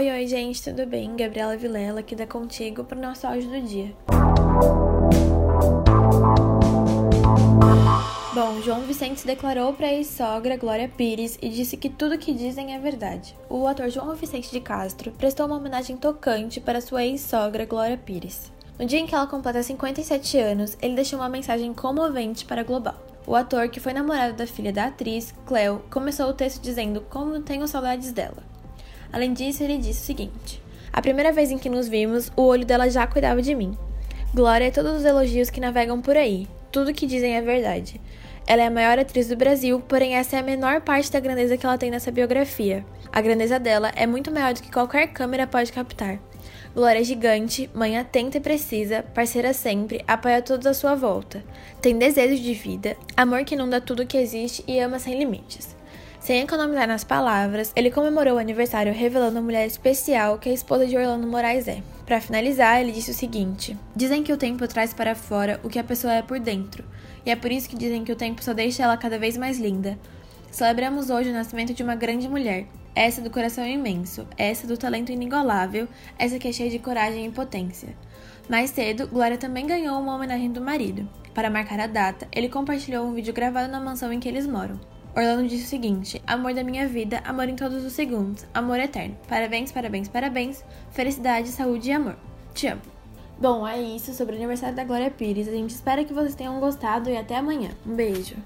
Oi, oi, gente, tudo bem? Gabriela Vilela aqui da Contigo para o nosso áudio do dia. Bom, João Vicente declarou para a ex-sogra Glória Pires e disse que tudo que dizem é verdade. O ator João Vicente de Castro prestou uma homenagem tocante para sua ex-sogra Glória Pires. No dia em que ela completa 57 anos, ele deixou uma mensagem comovente para a Global. O ator, que foi namorado da filha da atriz, Cleo, começou o texto dizendo como tenho saudades dela. Além disso, ele disse o seguinte: A primeira vez em que nos vimos, o olho dela já cuidava de mim. Glória é todos os elogios que navegam por aí. Tudo que dizem é verdade. Ela é a maior atriz do Brasil, porém essa é a menor parte da grandeza que ela tem nessa biografia. A grandeza dela é muito maior do que qualquer câmera pode captar. Glória é gigante, mãe atenta e precisa, parceira sempre, apoia todos à sua volta. Tem desejo de vida, amor que inunda tudo que existe e ama sem limites. Sem economizar nas palavras, ele comemorou o aniversário revelando a mulher especial que a esposa de Orlando Moraes é. Para finalizar, ele disse o seguinte: Dizem que o tempo traz para fora o que a pessoa é por dentro, e é por isso que dizem que o tempo só deixa ela cada vez mais linda. Celebramos hoje o nascimento de uma grande mulher, essa do coração imenso, essa do talento inigualável, essa que é cheia de coragem e potência. Mais cedo, Glória também ganhou uma homenagem do marido. Para marcar a data, ele compartilhou um vídeo gravado na mansão em que eles moram. Orlando disse o seguinte: Amor da minha vida, amor em todos os segundos, amor eterno. Parabéns, parabéns, parabéns. Felicidade, saúde e amor. Te amo. Bom, é isso sobre o aniversário da Glória Pires. A gente espera que vocês tenham gostado e até amanhã. Um beijo.